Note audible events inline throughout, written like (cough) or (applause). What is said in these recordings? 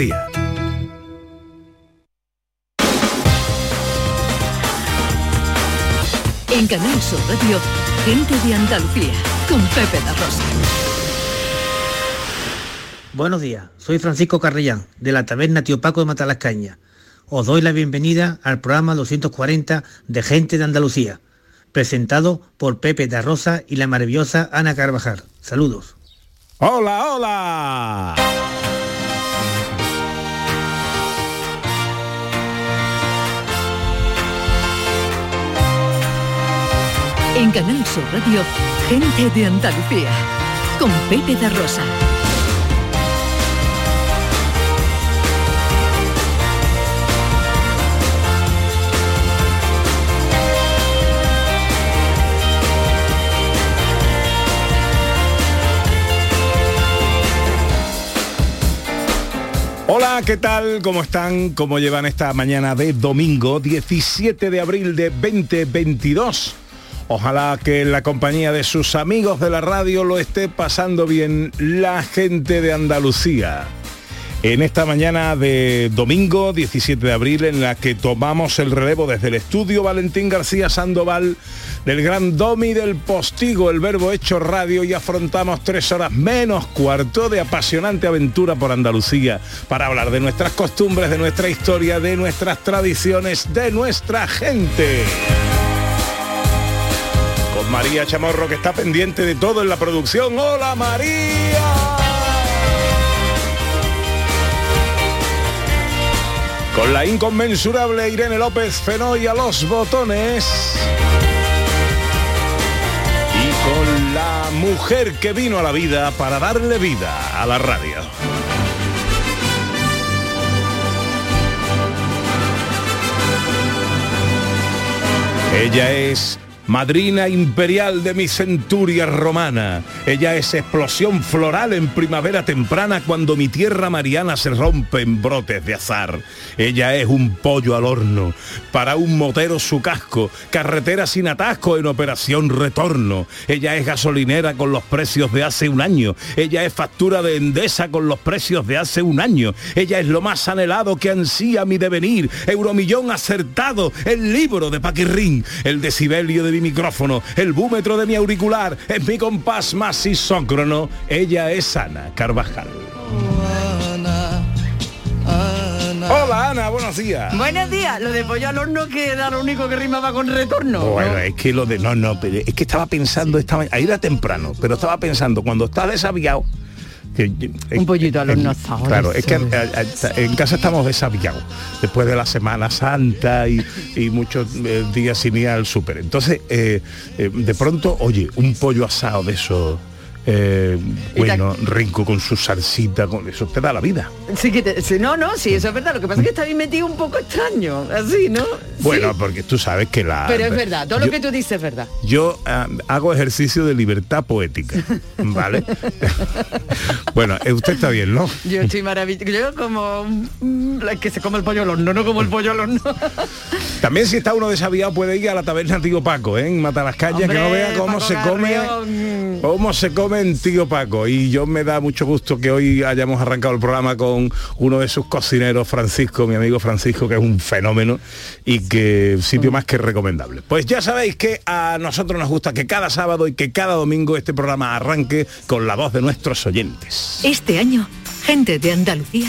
En Canal Sur Radio, gente de Andalucía, con Pepe La Rosa. Buenos días, soy Francisco Carrellán, de la taberna Tío Paco de Matalascaña. Os doy la bienvenida al programa 240 de Gente de Andalucía, presentado por Pepe da Rosa y la maravillosa Ana Carvajal. Saludos. ¡Hola, hola! En Canal Sur Radio, gente de Andalucía, con Pepe da Rosa. Hola, ¿qué tal? ¿Cómo están? ¿Cómo llevan esta mañana de domingo 17 de abril de 2022? Ojalá que en la compañía de sus amigos de la radio lo esté pasando bien la gente de Andalucía. En esta mañana de domingo 17 de abril en la que tomamos el relevo desde el estudio Valentín García Sandoval del gran Domi del Postigo, el verbo hecho radio y afrontamos tres horas menos cuarto de apasionante aventura por Andalucía para hablar de nuestras costumbres, de nuestra historia, de nuestras tradiciones, de nuestra gente. María Chamorro que está pendiente de todo en la producción. ¡Hola María! Con la inconmensurable Irene López Fenoy a los botones. Y con la mujer que vino a la vida para darle vida a la radio. Ella es madrina imperial de mi centuria romana. Ella es explosión floral en primavera temprana cuando mi tierra mariana se rompe en brotes de azar. Ella es un pollo al horno, para un motero su casco, carretera sin atasco en operación retorno. Ella es gasolinera con los precios de hace un año. Ella es factura de Endesa con los precios de hace un año. Ella es lo más anhelado que ansía mi devenir. Euromillón acertado, el libro de Paquirrín, el decibelio de mi micrófono, el búmetro de mi auricular, es mi compás más isócrono. Ella es Ana Carvajal. Hola Ana, buenos días. Buenos días. Lo de pollo al horno que era lo único que rimaba con retorno. Bueno, ¿no? es que lo de no, no, pero es que estaba pensando esta mañana, ahí era temprano, pero estaba pensando cuando está desaviado. Que- Un pollito al horno está Claro, es que a- a- en casa estamos desaviados después de la Semana Santa y, y muchos eh, días sin ir al súper. Entonces, eh, eh, de pronto, oye, un pollo asado de eso. Eh, bueno, rico con su salsita, con eso te da la vida. Sí que te- sí, no, no, sí, eso es verdad. Lo que pasa es que está bien metido un poco extraño, así, ¿no? Bueno, Sí. porque tú sabes que la... pero es verdad, todo yo- lo que tú dices es verdad. Yo ah, hago ejercicio de libertad poética, (laughs) ¿vale? (laughs) bueno, eh, usted está bien, ¿no? Yo estoy maravilloso. Yo como la que se come el pollo al horno, no como el pollo al horno. (laughs) También si está uno desaviado puede ir a la taberna Tío Paco, ¿eh? en Matalascaña, que no vea cómo Paco se come. Cómo se come Tío Paco. Y yo me da mucho gusto que hoy hayamos arrancado el programa con uno de sus cocineros, Francisco, mi amigo Francisco, que es un fenómeno y que sitio más que recomendable. Pues ya sabéis que a nosotros nos gusta que cada sábado y que cada domingo este programa arranque con la voz de nuestros oyentes. Este año, gente de Andalucía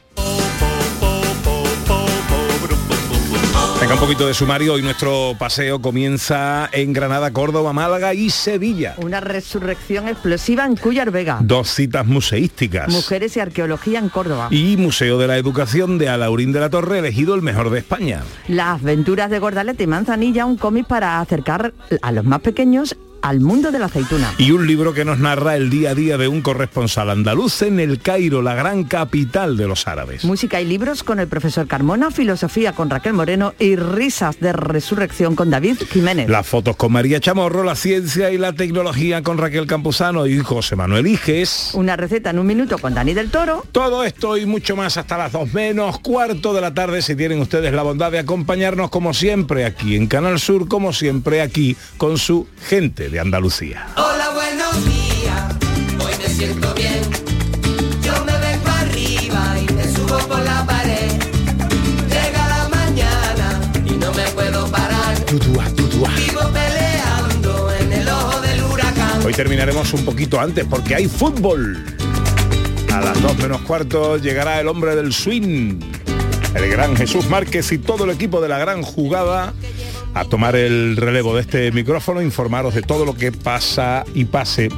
Un poquito de sumario. Hoy nuestro paseo comienza en Granada, Córdoba, Málaga y Sevilla. Una resurrección explosiva en Cuyar Vega. Dos citas museísticas. Mujeres y arqueología en Córdoba. Y Museo de la Educación de Alaurín de la Torre, elegido el mejor de España. Las aventuras de Gordalete y Manzanilla, un cómic para acercar a los más pequeños al mundo de la aceituna. Y un libro que nos narra el día a día de un corresponsal andaluz en el Cairo, la gran capital de los árabes. Música y libros con el profesor Carmona, filosofía con Raquel Moreno y risas de resurrección con David Jiménez. Las fotos con María Chamorro, la ciencia y la tecnología con Raquel Campuzano y José Manuel Iges. Una receta en un minuto con Dani del Toro. Todo esto y mucho más hasta las dos menos cuarto de la tarde si tienen ustedes la bondad de acompañarnos como siempre aquí en Canal Sur, como siempre aquí con su gente de Andalucía. Hola, buenos días, hoy me siento bien. Yo me vengo arriba y me subo por la pared. Llega la mañana y no me puedo parar. Vivo peleando en el ojo del huracán. Hoy terminaremos un poquito antes porque hay fútbol. A las dos menos cuarto llegará el hombre del swing, el gran Jesús Márquez y todo el equipo de la gran jugada a tomar el relevo de este micrófono, informaros de todo lo que pasa y pase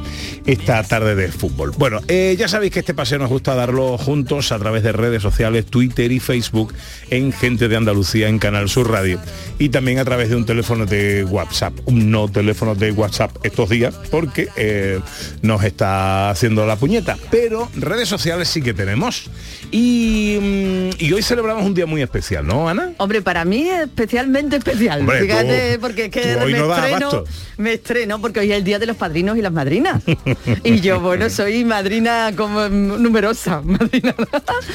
esta tarde de fútbol. Bueno, eh, ya sabéis que este paseo nos gusta darlo juntos a través de redes sociales, Twitter y Facebook, en Gente de Andalucía, en Canal Sur Radio, y también a través de un teléfono de WhatsApp, un no teléfono de WhatsApp estos días, porque eh, nos está haciendo la puñeta, pero redes sociales sí que tenemos. Y, mm, y hoy celebramos un día muy especial, ¿no, Ana? Hombre, para mí especialmente especial. Hombre, Fíjate, tú- porque es que me, no estreno, me estreno porque hoy es el día de los padrinos y las madrinas. (laughs) y yo, bueno, soy madrina como mm, numerosa. (laughs) Madrina,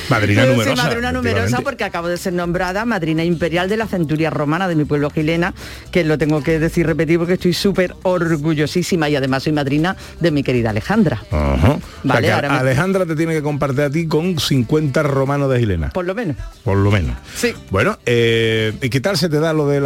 Madrina Soy numerosa, madrina numerosa efectivamente. porque acabo de ser nombrada madrina imperial de la centuria romana de mi pueblo Gilena, que lo tengo que decir repetir porque estoy súper orgullosísima y además soy madrina de mi querida Alejandra. Ajá. O sea Vale, me- Alejandra te tiene que compartir a ti con 50 romanos de Gilena, Por lo menos. por lo menos. Sí. Bueno, eh, ¿y qué tal se te da lo del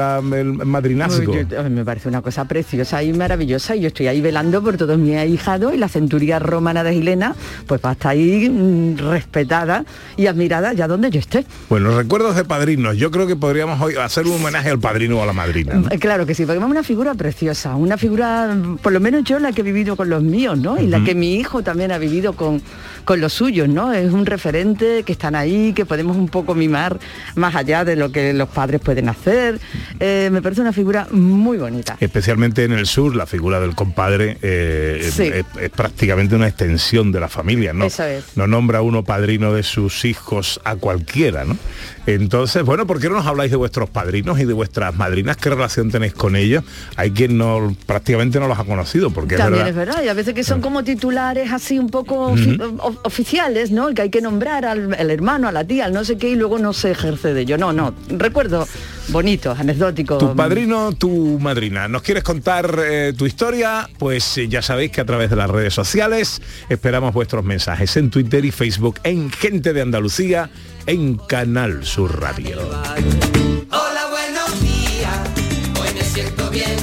madrinazgo? Yo- me parece una cosa preciosa y maravillosa y yo estoy ahí velando por todos mis ahijados y la centuria romana de Gilena pues va a estar ahí mm, respetada y admirada ya donde yo esté. Bueno, recuerdos de padrinos. Yo creo que podríamos hoy hacer un homenaje al padrino o a la madrina. ¿no? Eh, Claro que sí, porque es una figura preciosa, una figura, mm, por lo menos yo la que he vivido con los míos, ¿no? Y la que mi hijo también ha vivido con, con los suyos, ¿no? Es un referente que están ahí, que podemos un poco mimar más allá de lo que los padres pueden hacer. Eh, me parece una figura muy bonita. Especialmente en el sur, la figura del compadre eh, Sí. es, es prácticamente una extensión de la familia, ¿no? Eso es. No nombra uno padrino de sus hijos a cualquiera, ¿no? Entonces, bueno, ¿por qué no nos habláis de vuestros padrinos y de vuestras madrinas? ¿Qué relación tenéis con ellos? Hay quien no prácticamente no los ha conocido, porque También es es verdad. y a veces que son como titulares así un poco oficiales, ¿no? Que hay que nombrar al, al hermano, a la tía, al no sé qué, y luego no se ejerce de ello. No, no. Recuerdo bonitos, anecdóticos. Tu padrino, tu madrina. ¿Nos quieres contar eh, tu historia? Pues eh, ya sabéis que a través de las redes sociales esperamos vuestros mensajes en Twitter y Facebook, en Gente de Andalucía, en Canal Sur Radio. Hola, buenos días, hoy me siento bien.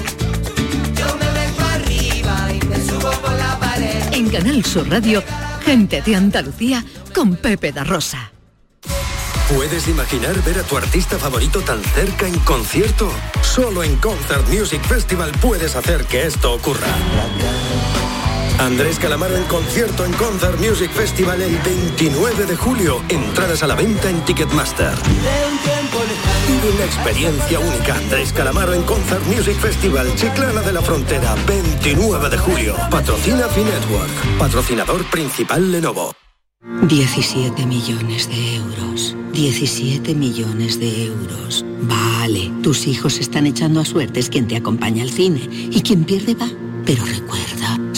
Yo me vengo arriba y me subo por la pared. En Canal Sur Radio, gente de Andalucía con Pepe da Rosa. ¿Puedes imaginar ver a tu artista favorito tan cerca en concierto? Solo en Concert Music Festival puedes hacer que esto ocurra. Andrés Calamaro en concierto en Concert Music Festival el 29 de julio. Entradas a la venta en Ticketmaster. Una experiencia única. Andrés Calamaro en Concert Music Festival Chiclana de la Frontera, 29 de julio. Patrocina Finetwork. Patrocinador principal Lenovo. 17 millones de euros. 17 millones de euros. Vale, tus hijos están echando a suertes quien te acompaña al cine y quien pierde va. Pero recuerda,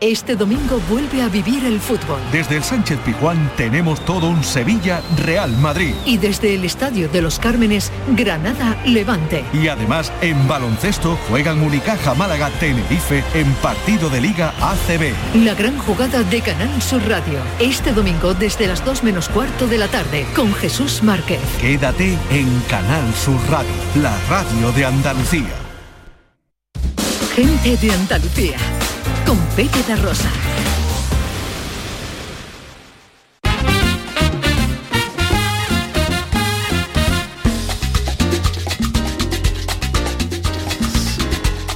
Este domingo vuelve a vivir el fútbol. Desde el Sánchez Pizjuán tenemos todo un Sevilla Real Madrid. Y desde el Estadio de los Cármenes, Granada Levante. Y además en baloncesto juegan Unicaja Málaga Tenerife en partido de Liga ACB. La gran jugada de Canal Sur Radio. Este domingo desde las 2 menos cuarto de la tarde con Jesús Márquez. Quédate en Canal Sur Radio, la radio de Andalucía. Gente de Andalucía con Pepe da Rosa.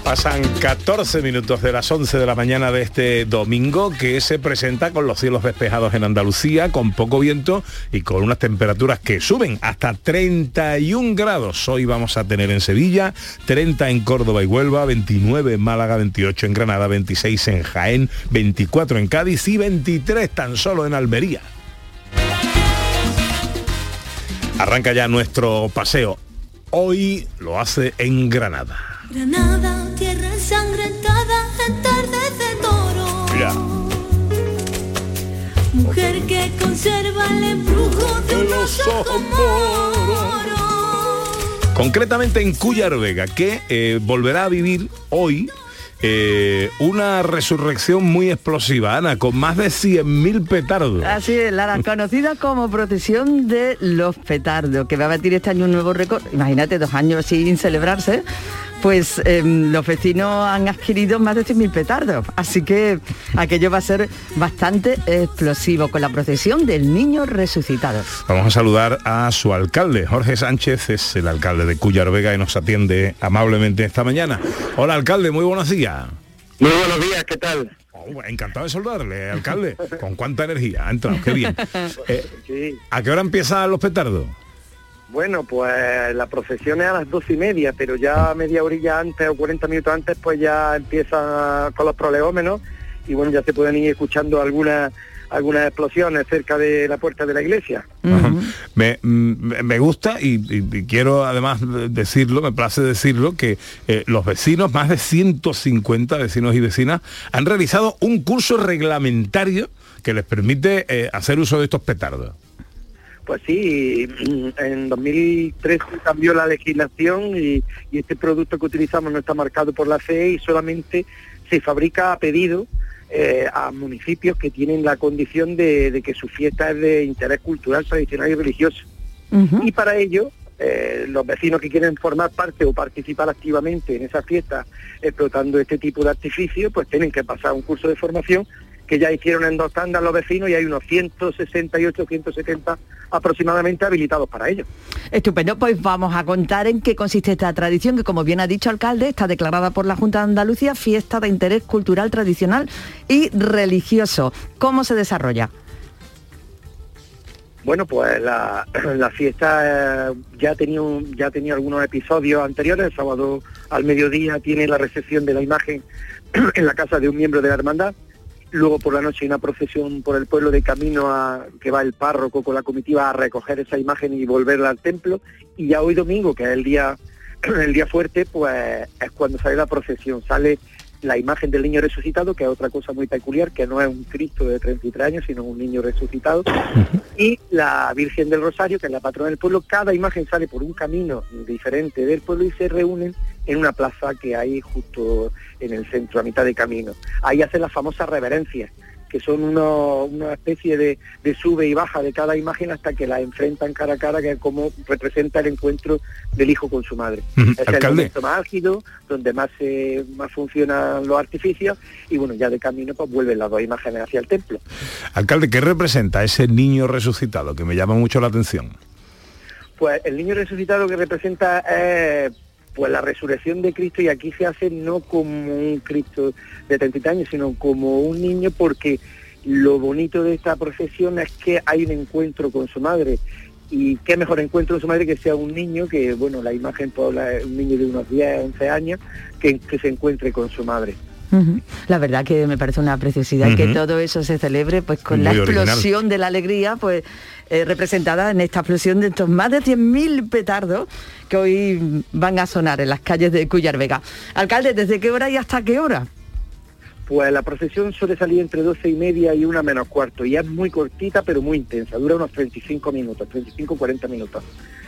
Pasan 14 minutos de las 11 de la mañana de este domingo que se presenta con los cielos despejados en Andalucía, con poco viento y con unas temperaturas que suben hasta 31 grados. Hoy vamos a tener en Sevilla, 30 en Córdoba y Huelva, 29 en Málaga, 28 en Granada, 26 en Jaén, 24 en Cádiz y 23 tan solo en Almería. Arranca ya nuestro paseo. Hoy lo hace en Granada. Granada, tierra ensangrentada en tardes de toro. Mira. Mujer que conserva el embrujo de unos ojos moros. Concretamente en Cuyar Vega, que eh, volverá a vivir hoy eh, una resurrección muy explosiva, Ana, con más de 100.000 petardos. Así es, la (laughs) conocida como procesión de los petardos, que va a batir este año un nuevo récord. Imagínate, dos años sin celebrarse. Pues eh, los vecinos han adquirido más de 100.000 petardos, así que aquello va a ser bastante explosivo con la procesión del niño resucitado. Vamos a saludar a su alcalde, Jorge Sánchez, es el alcalde de Cuyar Vega y nos atiende amablemente esta mañana. Hola alcalde, muy buenos días. Muy buenos días, ¿qué tal? Oh, encantado de saludarle, alcalde. Con cuánta energía ha entrado, qué bien. (laughs) Eh, ¿A qué hora empiezan los petardos? Bueno, pues la procesión es a las doce y media, pero ya media orilla antes o 40 minutos antes, pues ya empiezan con los prolegómenos y bueno, ya se pueden ir escuchando algunas algunas explosiones cerca de la puerta de la iglesia. me, mm, me, gusta y, y, y, quiero además decirlo, me place decirlo, que eh, los vecinos, más de 150 vecinos y vecinas, han realizado un curso reglamentario que les permite eh, hacer uso de estos petardos. Pues sí, en 2013 cambió la legislación y, y, este producto que utilizamos no está marcado por la CE y solamente se fabrica a pedido eh, a municipios que tienen la condición de, de, que su fiesta es de interés cultural, tradicional y religioso. Uh -huh. Y para ello, eh, los vecinos que quieren formar parte o participar activamente en esa fiesta explotando este tipo de artificios, pues tienen que pasar un curso de formación que ya hicieron en dos tandas los vecinos y hay unos 168, 170 aproximadamente habilitados para ello. Estupendo, pues vamos a contar en qué consiste esta tradición que como bien ha dicho alcalde está declarada por la Junta de Andalucía fiesta de interés cultural, tradicional y religioso. ¿Cómo se desarrolla? Bueno, pues la, (clears throat) la fiesta eh, ya ha tenido ya ha tenido algunos episodios anteriores. El sábado al mediodía tiene la recepción de la imagen (clears throat) en la casa de un miembro de la hermandad Luego por la noche hay una procesión por el pueblo de camino a que va el párroco con la comitiva a recoger esa imagen y volverla al templo. Y ya hoy domingo, que es el día, (clears throat) el día fuerte, pues es cuando sale la procesión. Sale la imagen del niño resucitado, que es otra cosa muy peculiar, que no es un Cristo de 33 años, sino un niño resucitado, y la Virgen del Rosario, que es la patrona del pueblo. Cada imagen sale por un camino diferente del pueblo y se reúnen en una plaza que hay justo en el centro, a mitad de camino. Ahí hacen las famosas reverencias, que son uno, una especie de, de, sube y baja de cada imagen hasta que la enfrentan cara a cara, que es como representa el encuentro del hijo con su madre. Es Alcalde. el momento más álgido, donde más, eh, más funcionan los artificios, y bueno, ya de camino pues vuelven las dos imágenes hacia el templo. Alcalde, ¿qué representa ese niño resucitado? Que me llama mucho la atención. Pues el niño resucitado que representa es pues la resurrección de Cristo y aquí se hace no como un Cristo de 30 años, sino como un niño porque lo bonito de esta procesión es que hay un encuentro con su madre y qué mejor encuentro con su madre que sea un niño que, bueno, la imagen por la, un niño de unos 10, 11 años que se encuentre con su madre. Uh -huh. La verdad que me parece una preciosidad uh -huh. que todo eso se celebre pues con Muy la explosión de la alegría pues eh, representada en esta explosión de estos más de 100.000 petardos que hoy van a sonar en las calles de Cuyar Vega. Alcalde, ¿desde qué hora y hasta qué hora? Pues la procesión suele salir entre 12 y media y una menos cuarto y es muy cortita pero muy intensa, dura unos 35 minutos, 35-40 minutos.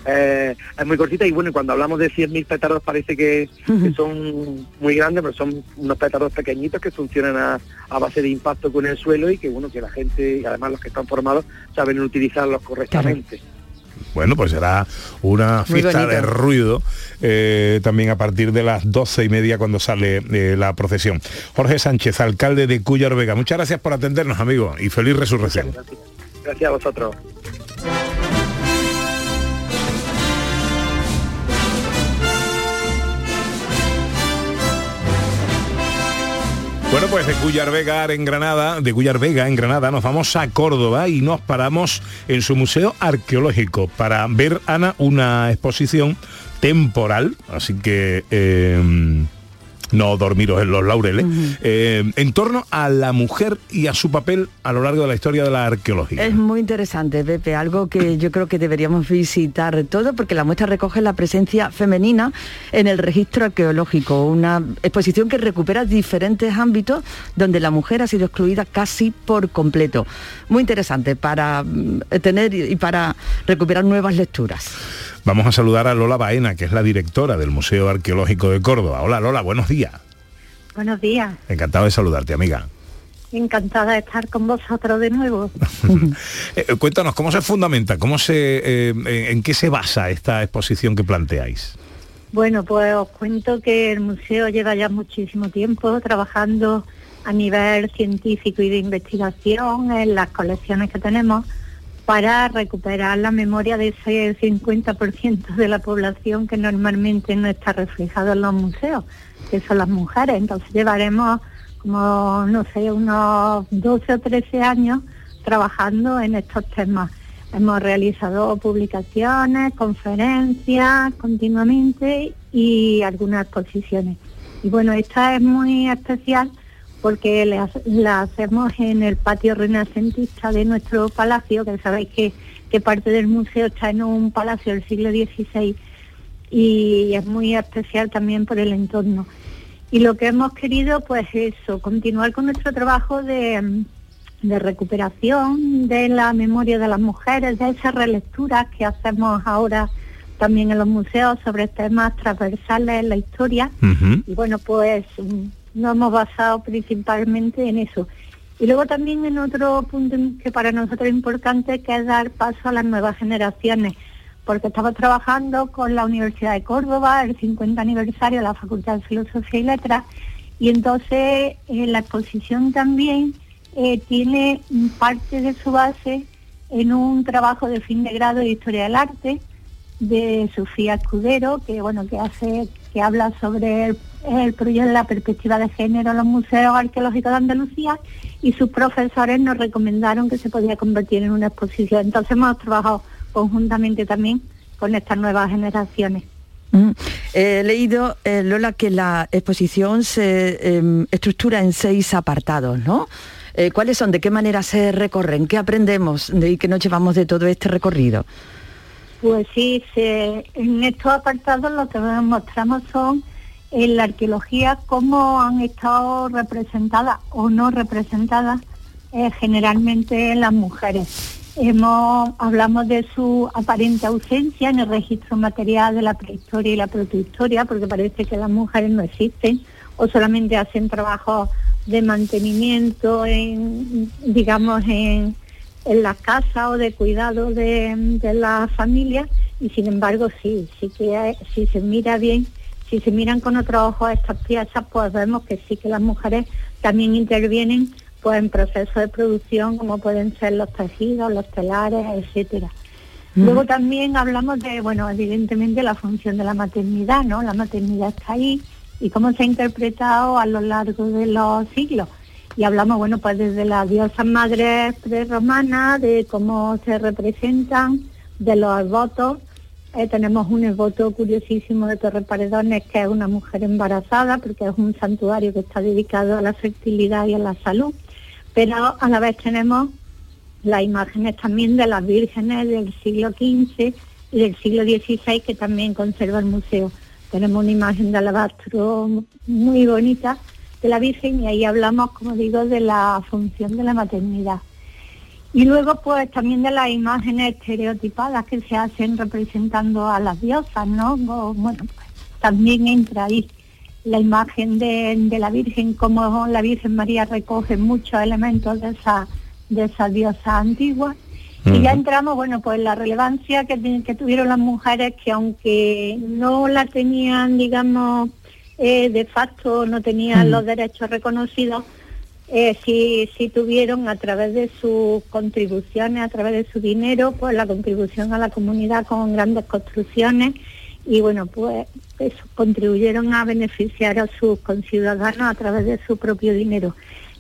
Eh, es muy cortita y bueno, cuando hablamos de 100.000 petardos parece que, que son muy grandes, pero son unos petardos pequeñitos que funcionan a, a base de impacto con el suelo y que bueno, que la gente y además los que están formados saben utilizarlos correctamente. Bueno, pues será una fiesta de ruido eh, también a partir de las doce y media cuando sale eh, la procesión. Jorge Sánchez, alcalde de Cuyar Vega, muchas gracias por atendernos, amigo, y feliz resurrección. Gracias a vosotros. Pues de Cuyar Vega en Granada, de Cuyar Vega en Granada, nos vamos a Córdoba y nos paramos en su museo arqueológico para ver, Ana, una exposición temporal, así que eh, no dormiros en los laureles, eh, en torno a la mujer y a su papel a lo largo de la historia de la arqueología. Es muy interesante, Pepe, algo que yo creo que deberíamos visitar todo porque la muestra recoge la presencia femenina en el registro arqueológico, una exposición que recupera diferentes ámbitos donde la mujer ha sido excluida casi por completo. Muy interesante para mm, tener y para recuperar nuevas lecturas. Vamos a saludar a Lola Baena, que es la directora del Museo Arqueológico de Córdoba. Hola Lola, buenos días. Buenos días, Encantado de saludarte, amiga. encantada de estar con vosotros de nuevo. (laughs) Eh, cuéntanos, ¿cómo se fundamenta? ¿Cómo se, eh, en- ¿En qué se basa esta exposición que planteáis? Bueno, pues os cuento que el museo lleva ya muchísimo tiempo trabajando a nivel científico y de investigación en las colecciones que tenemos para recuperar la memoria de ese 50% de la población que normalmente no está reflejado en los museos, que son las mujeres. Entonces llevaremos como, no sé, unos 12 o 13 años trabajando en estos temas. Hemos realizado publicaciones, conferencias continuamente y algunas exposiciones. Y bueno, esta es muy especial porque la, la hacemos en el patio renacentista de nuestro palacio, que sabéis que, que parte del museo está en un palacio del siglo XVI y es muy especial también por el entorno. Y lo que hemos querido, pues eso, continuar con nuestro trabajo de, de recuperación de la memoria de las mujeres, de esas relecturas que hacemos ahora también en los museos sobre temas transversales en la historia. Y bueno, pues nos hemos basado principalmente en eso. Y luego también en otro punto que para nosotros es importante, que es dar paso a las nuevas generaciones, porque estamos trabajando con la Universidad de Córdoba, el 50 aniversario de la Facultad de Filosofía y Letras, y entonces eh, la exposición también eh, tiene parte de su base en un trabajo de fin de grado de Historia del Arte, de Sofía Escudero, que bueno, que hace, que habla sobre el, el proyecto la perspectiva de género en los museos arqueológicos de Andalucía y sus profesores nos recomendaron que se podía convertir en una exposición. Entonces hemos trabajado conjuntamente también con estas nuevas generaciones. Mm. He leído, eh, Lola, que la exposición se em, estructura en seis apartados, ¿no? Eh, ¿Cuáles son? ¿De qué manera se recorren? ¿Qué aprendemos de, y qué nos llevamos de todo este recorrido? Pues sí, en estos apartados lo que mostramos son en la arqueología cómo han estado representadas o no representadas eh, generalmente las mujeres. Hemos, hablamos de su aparente ausencia en el registro material de la prehistoria y la protohistoria, porque parece que las mujeres no existen o solamente hacen trabajo de mantenimiento, en, digamos, en, en la casa o de cuidado de, de la familia y sin embargo sí, sí que hay- si se mira bien, si se miran con otros ojos estas piezas, pues vemos que sí que las mujeres también intervienen pues en procesos de producción como pueden ser los tejidos, los telares, etcétera. Luego también hablamos de, bueno, evidentemente la función de la maternidad, ¿no? La maternidad está ahí y cómo se ha interpretado a lo largo de los siglos. Y hablamos, bueno, pues desde las diosas madres prerromanas, de cómo se representan, de los votos. Eh, tenemos un voto curiosísimo de Torre Paredones, que es una mujer embarazada, porque es un santuario que está dedicado a la fertilidad y a la salud. Pero a la vez tenemos las imágenes también de las vírgenes del siglo XV y del siglo XVI que también conserva el museo. Tenemos una imagen de alabastro muy bonita de la Virgen y ahí hablamos, como digo, de la función de la maternidad. Y luego pues también de las imágenes estereotipadas que se hacen representando a las diosas, ¿no? Bueno, pues, también entra ahí la imagen de, de la Virgen, como la Virgen María recoge muchos elementos de esa, de esa diosa antigua. Y ya entramos, bueno, pues la relevancia que, que tuvieron las mujeres, que aunque no la tenían, digamos, eh, de facto, no tenían Mm. los derechos reconocidos, eh, sí, sí tuvieron a través de sus contribuciones, a través de su dinero, pues la contribución a la comunidad con grandes construcciones y bueno, pues eso, contribuyeron a beneficiar a sus conciudadanos a través de su propio dinero.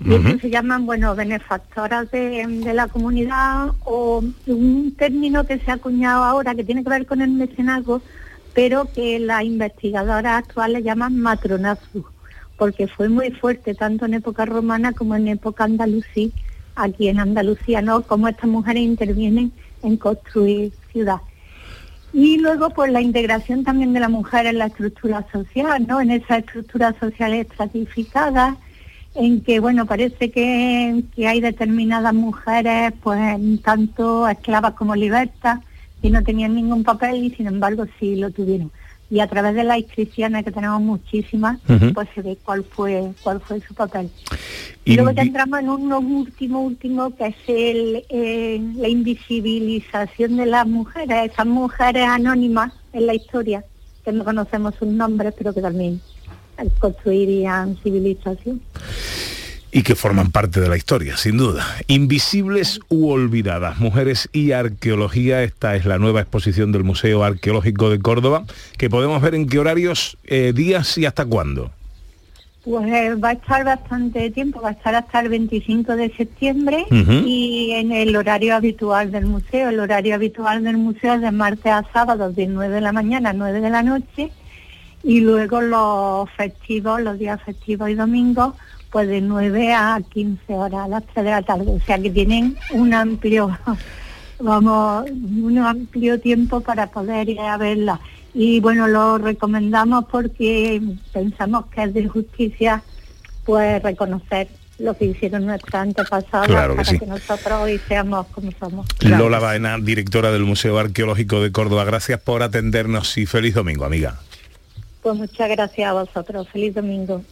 Y eso se llaman, bueno, benefactoras de, de la comunidad o un término que se ha acuñado ahora que tiene que ver con el mecenazgo, pero que las investigadoras actuales llaman matronazgo, porque fue muy fuerte tanto en época romana como en época andalusí, aquí en Andalucía, ¿no? Como estas mujeres intervienen en construir ciudad. Y luego, pues la integración también de la mujer en la estructura social, ¿no? En esas estructuras sociales estratificadas, en que, bueno, parece que, que hay determinadas mujeres, pues tanto esclavas como libertas, que no tenían ningún papel y sin embargo sí lo tuvieron. Y a través de las inscripciones, que tenemos muchísimas, pues se ve cuál fue, cuál fue su papel. Y Y luego ya entramos en un último, último, que es el, eh, la invisibilización de las mujeres, esas mujeres anónimas en la historia, que no conocemos sus nombres, pero que también construirían civilización. Y que forman parte de la historia, sin duda. Invisibles u olvidadas, mujeres y arqueología. Esta es la nueva exposición del Museo Arqueológico de Córdoba, que podemos ver en qué horarios, eh, días y hasta cuándo. Pues eh, va a estar bastante tiempo, va a estar hasta el 25 de septiembre y en el horario habitual del museo. El horario habitual del museo es de martes a sábado, de 9 de la mañana a 9 de la noche y luego los festivos, los días festivos y domingos, pues de 9 a 15 horas, a las 3 de la tarde. O sea que tienen un amplio, (laughs) vamos, un amplio tiempo para poder ir a verla. Y bueno, lo recomendamos porque pensamos que es de justicia pues reconocer lo que hicieron nuestros antepasados Claro que para sí. que nosotros hoy seamos como somos. Lola Baena, directora del Museo Arqueológico de Córdoba, gracias por atendernos y feliz domingo, amiga. Pues muchas gracias a vosotros. Feliz domingo.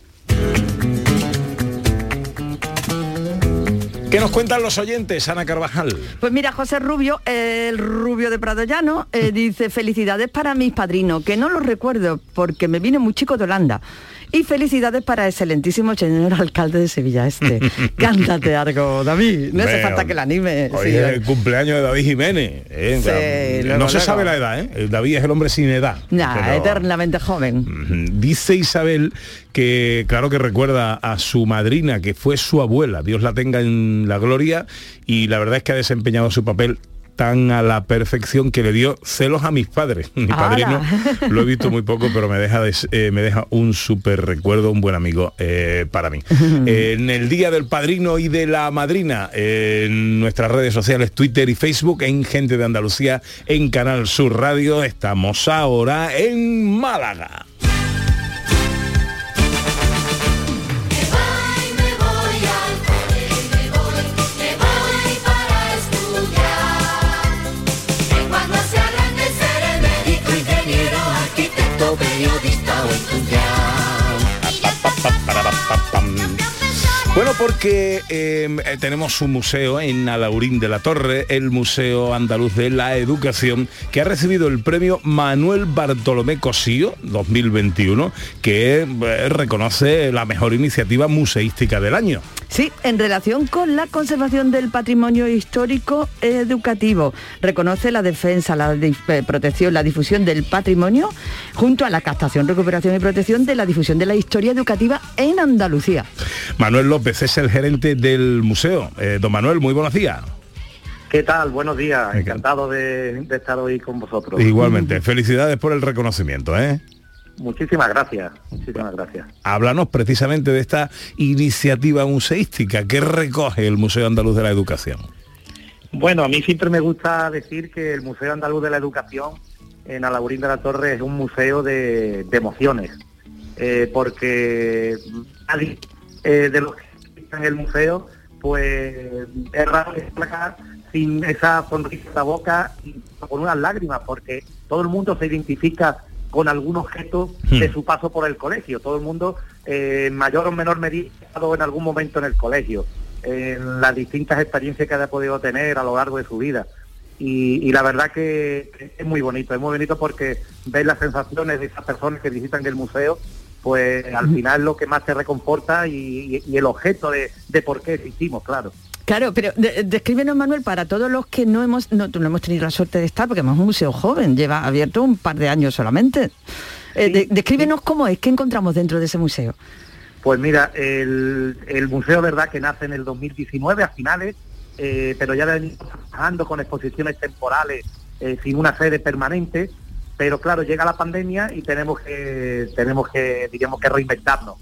¿Qué nos cuentan los oyentes, Ana Carvajal? Pues mira, José Rubio, el rubio de Prado Llano, eh, dice, felicidades para mis padrinos, que no los recuerdo porque me vine muy chico de Holanda. Y felicidades para excelentísimo señor alcalde de Sevilla Este. (laughs) Cántate algo, David. No hace falta que la anime. Hoy sí. es el cumpleaños de David Jiménez. ¿eh? Sí, no luego, se luego. sabe la edad, ¿eh? El David es el hombre sin edad. Nah, Pero- eternamente joven. Dice Isabel que claro que recuerda a su madrina, que fue su abuela, Dios la tenga en la gloria, y la verdad es que ha desempeñado su papel tan a la perfección que le dio celos a mis padres. (laughs) Mi padrino lo he visto muy (laughs) poco, pero me deja, des- eh, me deja un súper recuerdo, un buen amigo eh, para mí. (laughs) en el Día del Padrino y de la Madrina, en nuestras redes sociales, Twitter y Facebook, en Gente de Andalucía, en Canal Sur Radio, estamos ahora en Málaga. Bueno, porque eh, eh, tenemos un museo en Alaurín de la Torre, el Museo Andaluz de la Educación, que ha recibido el premio Manuel Bartolomé Cosío 2021, que eh, reconoce la mejor iniciativa museística del año. Sí, en relación con la conservación del patrimonio histórico educativo. Reconoce la defensa, la eh, protección, la difusión del patrimonio junto a la captación, recuperación y protección de la difusión de la historia educativa en Andalucía. Manuel López es el gerente del museo. Eh, don Manuel, muy buenos días. ¿Qué tal? Buenos días. Encantado de, de estar hoy con vosotros. Igualmente, felicidades por el reconocimiento. ¿eh? Muchísimas gracias. Muchísimas gracias. Háblanos precisamente de esta iniciativa museística que recoge el Museo Andaluz de la Educación. Bueno, a mí siempre me gusta decir que el Museo Andaluz de la Educación en Alaurín de la Torre es un museo de, de emociones, eh, porque nadie eh, de los que en el museo, pues es raro destacar sin esa sonrisa en la boca y con unas lágrimas, porque todo el mundo se identifica con algún objeto de su paso por el colegio. Todo el mundo, eh, mayor o menor medida, en algún momento en el colegio, en las distintas experiencias que ha podido tener a lo largo de su vida. Y, y la verdad que, que es muy bonito, es muy bonito porque ves las sensaciones de esas personas que visitan el museo, pues al final lo que más te reconforta y, y- y el objeto de, de por qué existimos, claro. Claro, pero de- descríbenos, Manuel, para todos los que no hemos, no, no hemos tenido la suerte de estar, porque es un museo joven, lleva abierto un par de años solamente. Eh, de- descríbenos cómo es, qué encontramos dentro de ese museo. Pues mira, el, el museo, verdad, que nace en el 2019 a finales, eh, pero ya venimos trabajando con exposiciones temporales eh, sin una sede permanente, pero claro, llega la pandemia y tenemos que, tenemos que, diríamos que reinventarnos.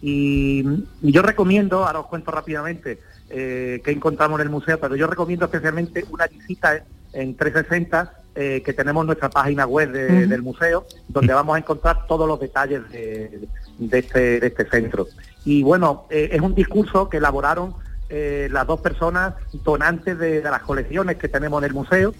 Y, y yo recomiendo, ahora os cuento rápidamente eh, qué encontramos en el museo, pero yo recomiendo especialmente una visita en, en 360 eh, que tenemos en nuestra página web de- del museo, donde vamos a encontrar todos los detalles de, de este, de este centro. Y bueno, eh, es un discurso que elaboraron las dos personas donantes de, las colecciones que tenemos en el museo.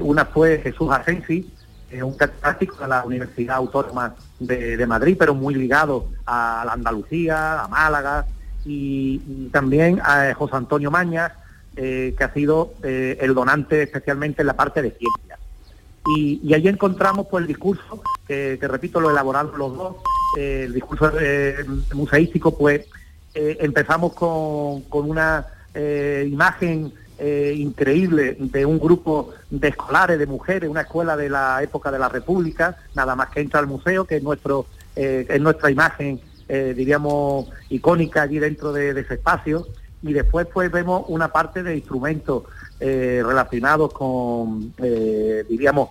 Una fue Jesús Asensi, eh, un catedrático de la Universidad Autónoma de, Madrid, pero muy ligado a la Andalucía, a Málaga, y, también a eh, José Antonio Mañas, eh, que ha sido eh, el donante especialmente en la parte de ciencia. Y, y ahí encontramos pues el discurso, que, que repito, lo elaboraron los dos, el discurso museístico, pues empezamos con, una imagen eh, increíble de un grupo de escolares, de mujeres, una escuela de la época de la República, nada más que entra al museo, que es, nuestro, eh, es nuestra imagen, eh, diríamos, icónica allí dentro de, ese espacio. Y después pues vemos una parte de instrumentos relacionados con, diríamos,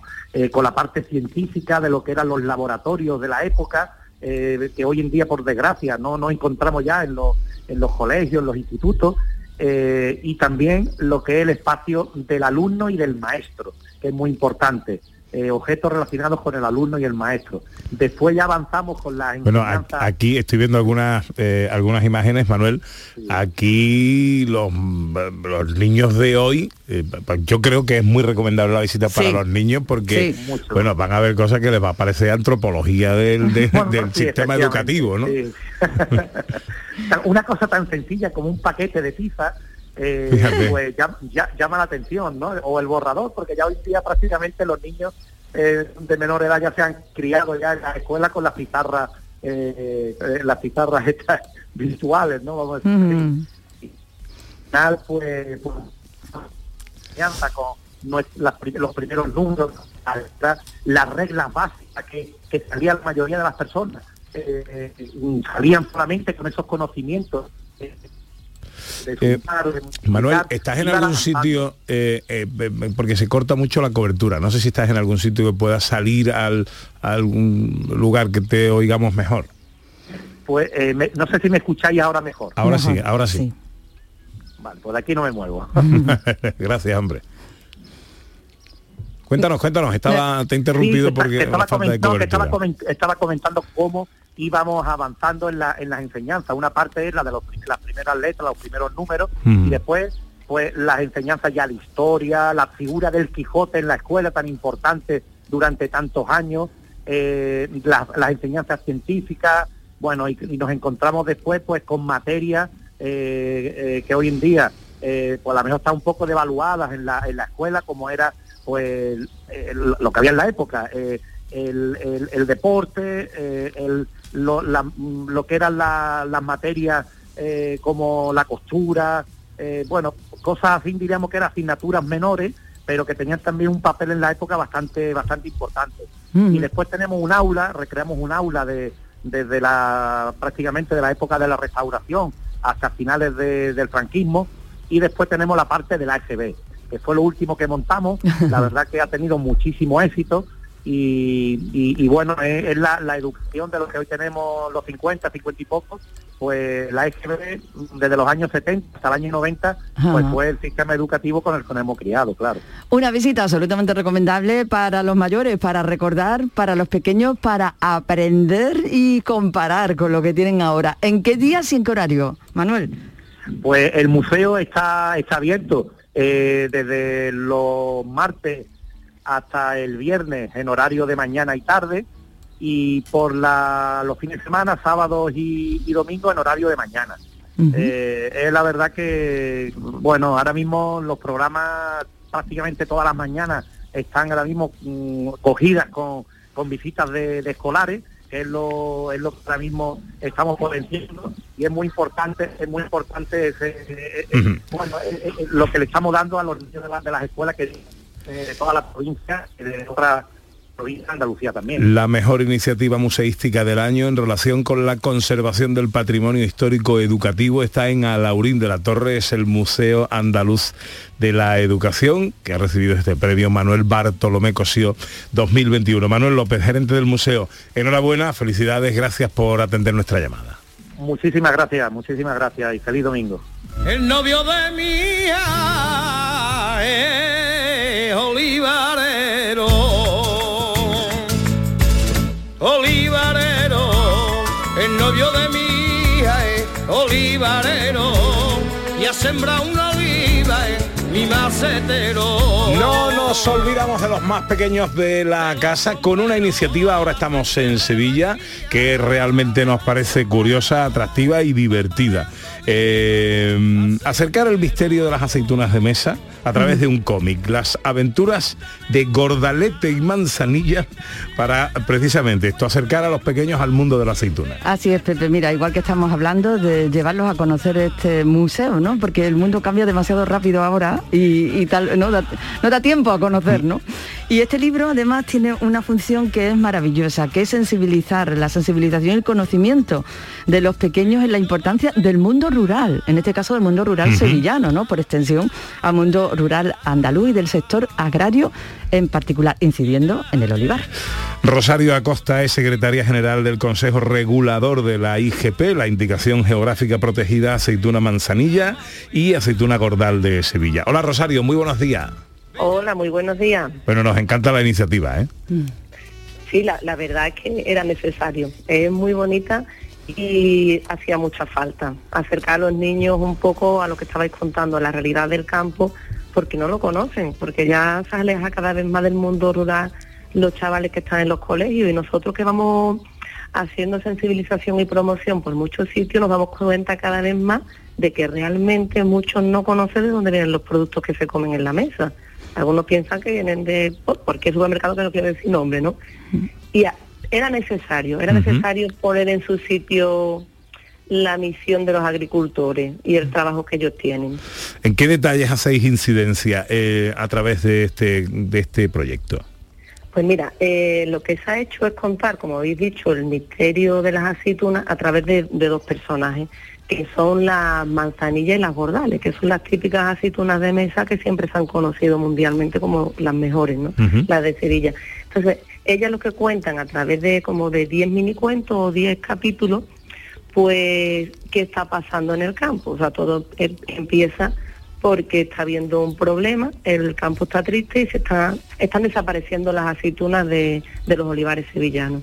con la parte científica de lo que eran los laboratorios de la época, que hoy en día, por desgracia, no nos encontramos ya en los, en los colegios, en los institutos, eh, y también lo que es el espacio del alumno y del maestro, que es muy importante, eh, objetos relacionados con el alumno y el maestro. Después ya avanzamos con la Bueno, aquí estoy viendo algunas eh, algunas imágenes, Manuel. Aquí los, los niños de hoy, eh, yo creo que es muy recomendable la visita para los niños porque, Sí, bueno, van a ver cosas que les va a parecer antropología del, de- (laughs) Bueno, del sí, sistema educativo, ¿no? sí. (laughs) (laughs) Una cosa tan sencilla como un paquete de tiza, eh, pues ya- ya- llama la atención, ¿no? O el borrador, porque ya hoy en día prácticamente los niños eh, de menor edad ya se han criado ya en la escuela con las pizarras, eh, eh, las pizarras (laughs) estas virtuales, ¿no? Vamos a decir así. final, pues, pues, con las los primeros números, las, las reglas básicas que, que salían la mayoría de las personas, eh, eh, salían solamente con esos conocimientos. Eh, de Eh, sumar, de Manuel, ¿estás en algún sitio, eh, eh, porque se corta mucho la cobertura, no sé si estás en algún sitio que pueda salir al, a algún lugar que te oigamos mejor? Pues eh, me- no sé si me escucháis ahora mejor. Ahora sí, ahora sí. Vale, pues de aquí no me muevo. (laughs) Gracias, hombre. Cuéntanos, cuéntanos, estaba, te he interrumpido Sí, porque estaba, la falta de coment- no, que estaba, cobertura. coment- estaba comentando cómo íbamos avanzando en, la, en las enseñanzas. Una parte es la de los, las primeras letras, los primeros números, Mm. y después pues las enseñanzas ya de historia, la figura del Quijote en la escuela tan importante durante tantos años, eh, las, las enseñanzas científicas, bueno, y, y nos encontramos después pues con materias eh, eh, que hoy en día eh, pues a lo mejor están un poco devaluadas en la, en la escuela, como era pues lo que había en la época, el, el- el deporte, el- lo, la- lo que eran la- las materias eh, como la costura, eh, bueno, cosas así diríamos que eran asignaturas menores, pero que tenían también un papel en la época bastante, bastante importante. Mm. Y después tenemos un aula, recreamos un aula de, desde la prácticamente de la época de la restauración hasta finales de- del franquismo, y después tenemos la parte del ASB, que fue lo último que montamos, (laughs) la verdad que ha tenido muchísimo éxito, y, y- y bueno, es, es la, la educación de los que hoy tenemos los 50, 50 y pocos, pues la EGB desde los años 70 hasta el año 90 pues Ajá. fue el sistema educativo con el que nos hemos criado, claro. Una visita absolutamente recomendable para los mayores, para recordar, para los pequeños, para aprender y comparar con lo que tienen ahora. ¿En qué días y en qué horario, Manuel? Pues el museo está, está abierto eh, desde los martes hasta el viernes en horario de mañana y tarde y por la- los fines de semana, sábados y, y domingos en horario de mañana. Eh, es la verdad que, bueno, ahora mismo los programas prácticamente todas las mañanas están ahora mismo mm, cogidas con, con visitas de, de escolares, que es lo, es lo que ahora mismo estamos potenciando y es muy importante, es muy importante ese, eh, eh, bueno, eh, eh, lo que le estamos dando a los niños de, la- de las escuelas que eh, de toda la provincia y de otras provincias de Andalucía también. La mejor iniciativa museística del año en relación con la conservación del patrimonio histórico educativo está en Alaurín de la Torre, es el Museo Andaluz de la Educación, que ha recibido este premio Manuel Bartolomé Cosío 2021. Manuel López, gerente del museo, enhorabuena, felicidades, gracias por atender nuestra llamada. Muchísimas gracias, muchísimas gracias y feliz domingo. El novio de mi hija olivarero. Olivarero. El novio de mi hija es olivarero. Y ha sembrado una oliva en mi macetero. No nos olvidamos de los más pequeños de la casa con una iniciativa, ahora estamos en Sevilla, que realmente nos parece curiosa, atractiva y divertida. Eh, acercar el misterio de las aceitunas de mesa a través de un cómic, las aventuras de Gordalete y Manzanilla, para precisamente esto, acercar a los pequeños al mundo de la aceituna. Así es, Pepe. Mira, igual que estamos hablando de llevarlos a conocer este museo, ¿no? Porque el mundo cambia demasiado rápido ahora y, tal, no da, no da tiempo a conocer, ¿no? Y este libro además tiene una función que es maravillosa, que es sensibilizar, la sensibilización y el conocimiento de los pequeños en la importancia del mundo rural, en este caso del mundo rural sevillano, ¿no? Por extensión al mundo rural andaluz y del sector agrario en particular, incidiendo en el olivar. Rosario Acosta es secretaria general del Consejo Regulador de la IGP, la Indicación Geográfica Protegida Aceituna Manzanilla y Aceituna Gordal de Sevilla. Hola Rosario, muy buenos días. Hola, muy buenos días. Bueno, nos encanta la iniciativa, ¿eh? Sí, la, la verdad es que era necesario. Es muy bonita y hacía mucha falta acercar a los niños un poco a lo que estabais contando, a la realidad del campo, porque no lo conocen, porque ya se aleja cada vez más del mundo rural los chavales que están en los colegios y nosotros que vamos haciendo sensibilización y promoción por muchos sitios nos damos cuenta cada vez más de que realmente muchos no conocen de dónde vienen los productos que se comen en la mesa. Algunos piensan que vienen de por- cualquier supermercado que no quiero decir nombre, ¿no? Y a- era necesario, era necesario poner en su sitio la misión de los agricultores y el trabajo que ellos tienen. ¿En qué detalles hacéis incidencia eh, a través de este, de este proyecto? Pues mira, eh, lo que se ha hecho es contar, como habéis dicho, el misterio de las aceitunas a través de, de dos personajes, que son las manzanillas y las bordales, que son las típicas aceitunas de mesa que siempre se han conocido mundialmente como las mejores, ¿no? Las de Sevilla. Entonces, ellas lo que cuentan a través de como de 10 minicuentos o 10 capítulos, pues qué está pasando en el campo. O sea, todo em- empieza porque está habiendo un problema, el campo está triste y se está, están desapareciendo las aceitunas de, de los olivares sevillanos.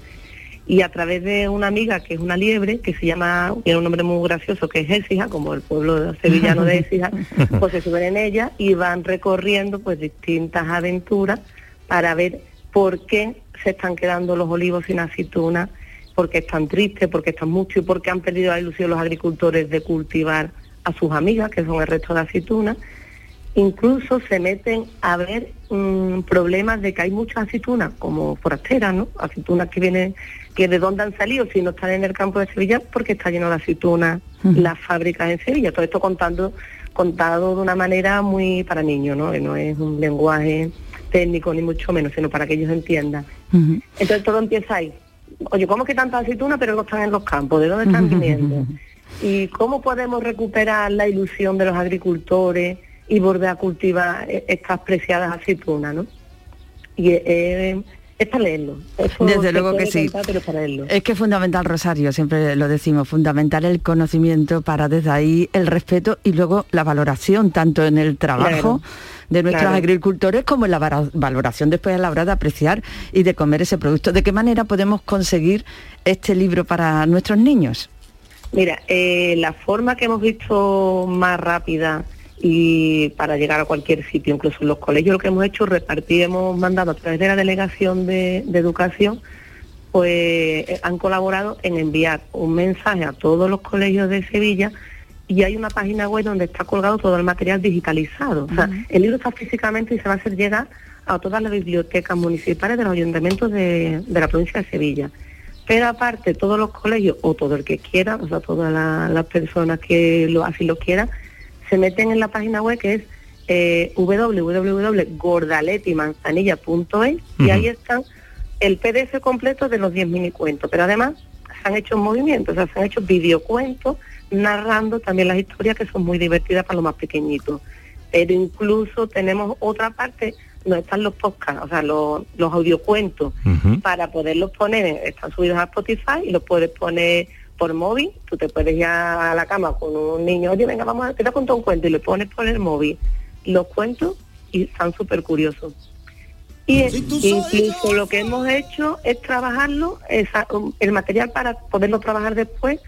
Y a través de una amiga que es una liebre, que se llama, tiene un nombre muy gracioso, que es Écija, como el pueblo sevillano de Écija, (laughs) pues se suben en ella y van recorriendo pues distintas aventuras para ver por qué se están quedando los olivos sin aceitunas, por qué están tristes, por qué están mucho y por qué han perdido la ilusión los agricultores de cultivar a sus amigas, que son el resto de aceitunas. Incluso se meten a ver mm, problemas de que hay muchas aceitunas, como forasteras, ¿no? Aceitunas que vienen, que de dónde han salido si no están en el campo de Sevilla, porque está lleno de aceitunas las fábricas en Sevilla. Todo esto contando, contado de una manera muy para niños, ¿no? Que no es un lenguaje técnico ni mucho menos, sino para que ellos entiendan. Entonces todo empieza ahí. Oye, ¿cómo que tantas aceitunas pero no están en los campos? ¿De dónde están viniendo? ¿Y cómo podemos recuperar la ilusión de los agricultores y volver a cultivar eh, estas preciadas aceitunas, ¿no? Y eh, es para leerlo. Eso Desde luego que sí. contar, es que es fundamental, Rosario, siempre lo decimos, fundamental el conocimiento para desde ahí el respeto y luego la valoración, tanto en el trabajo Claro, de nuestros claro. agricultores como en la valoración después a la hora de apreciar y de comer ese producto. ¿De qué manera podemos conseguir este libro para nuestros niños? Mira, eh, la forma que hemos visto más rápida y para llegar a cualquier sitio, incluso en los colegios, lo que hemos hecho, repartir, hemos mandado a través de la Delegación de, de Educación, pues eh, han colaborado en enviar un mensaje a todos los colegios de Sevilla y hay una página web donde está colgado todo el material digitalizado. O sea, el libro está físicamente y se va a hacer llegar a todas las bibliotecas municipales de los ayuntamientos de, de la provincia de Sevilla. Pero aparte, todos los colegios, o todo el que quiera, o sea, todas la- las personas que lo así lo quieran, se meten en la página web que es eh, www.gordaletimanzanilla.es y Ujú. ahí están el PDF completo de los 10 minicuentos. Pero además se han hecho movimientos, o sea, se han hecho videocuentos narrando también las historias que son muy divertidas para los más pequeñitos. Pero incluso tenemos otra parte donde están los podcasts, o sea, los, los audiocuentos, para poderlos poner, están subidos a Spotify y los puedes poner por móvil, tú te puedes ir a la cama con un niño, oye, venga, vamos a, te voy a contar un cuento y le pones por el móvil los cuentos y están súper curiosos. Y es- incluso lo que hemos hecho es trabajarlo, esa- um, el material para poderlo trabajar después,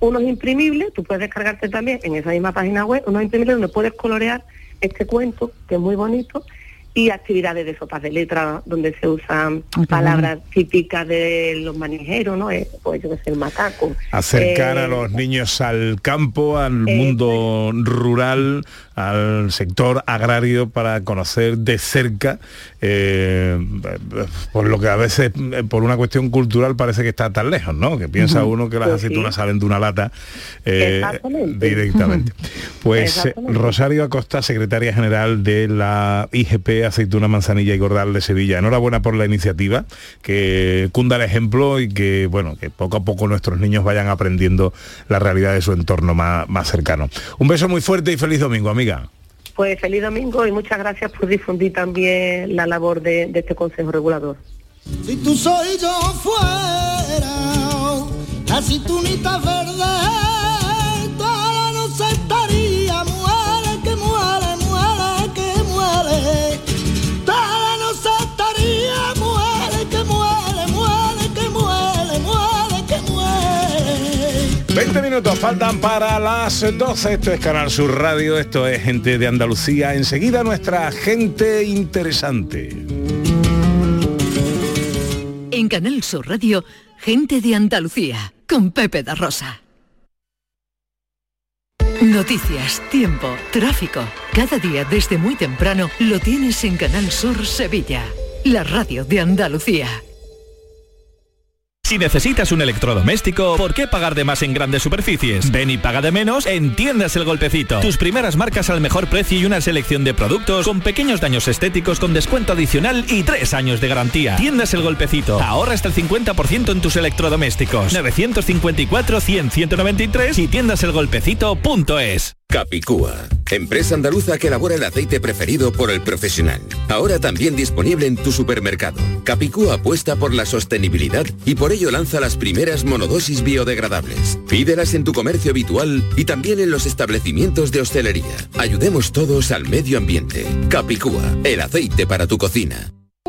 unos imprimibles, tú puedes descargarte también en esa misma página web, unos imprimibles donde puedes colorear este cuento, que es muy bonito, y actividades de sopas de letra donde se usan palabras típicas de los manijeros, ¿no? Eh, Pues yo que sé, el macaco. Acercar Eh, a los niños al campo, al mundo rural, al sector agrario para conocer de cerca, eh, por lo que a veces eh, por una cuestión cultural parece que está tan lejos, ¿no? Que piensa uno que las Pues sí. aceitunas salen de una lata eh, directamente. Pues eh. Rosario Acosta, secretaria general de la IGP Aceituna Manzanilla y Gordal de Sevilla. Enhorabuena por la iniciativa, que cunda el ejemplo y que bueno, que poco a poco nuestros niños vayan aprendiendo la realidad de su entorno más, más cercano. Un beso muy fuerte y feliz domingo, amiga. Pues feliz domingo y muchas gracias por difundir también la labor de, de este Consejo Regulador. Si tú soy yo fuera, aceitunita verde, 20 minutos faltan para las 12. Esto es Canal Sur Radio, esto es Gente de Andalucía. Enseguida nuestra gente interesante. En Canal Sur Radio, gente de Andalucía, con Pepe da Rosa. Noticias, tiempo, tráfico. Cada día desde muy temprano lo tienes en Canal Sur Sevilla, la radio de Andalucía. Si necesitas un electrodoméstico, ¿por qué pagar de más en grandes superficies? Ven y paga de menos en Tiendas El Golpecito. Tus primeras marcas al mejor precio y una selección de productos con pequeños daños estéticos con descuento adicional y tres años de garantía. Tiendas El Golpecito. Ahorra hasta el 50% en tus electrodomésticos. 954-100-193 y tiendaselgolpecito.es. Capicúa, empresa andaluza que elabora el aceite preferido por el profesional. Ahora también disponible en tu supermercado. Capicúa apuesta por la sostenibilidad y por ello lanza las primeras monodosis biodegradables. Pídelas en tu comercio habitual y también en los establecimientos de hostelería. Ayudemos todos al medio ambiente. Capicúa, el aceite para tu cocina.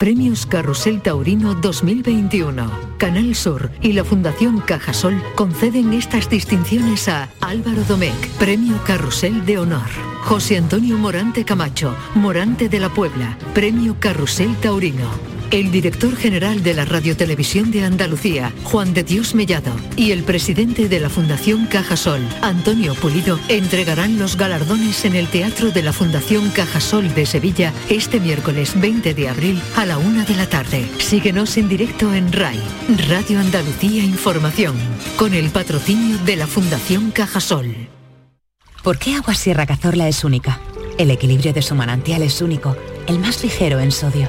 Premios Carrusel Taurino 2021. Canal Sur y la Fundación Cajasol conceden estas distinciones a Álvaro Domecq, Premio Carrusel de Honor. José Antonio Morante Camacho, Morante de la Puebla, Premio Carrusel Taurino. El director general de la Radiotelevisión de Andalucía, Juan de Dios Mellado, y el presidente de la Fundación Cajasol, Antonio Pulido, entregarán los galardones en el Teatro de la Fundación Cajasol de Sevilla este miércoles 20 de abril a la una de la tarde. Síguenos en directo en RAI, Radio Andalucía Información, con el patrocinio de la Fundación Cajasol. ¿Por qué Agua Sierra Cazorla es única? El equilibrio de su manantial es único, el más ligero en sodio,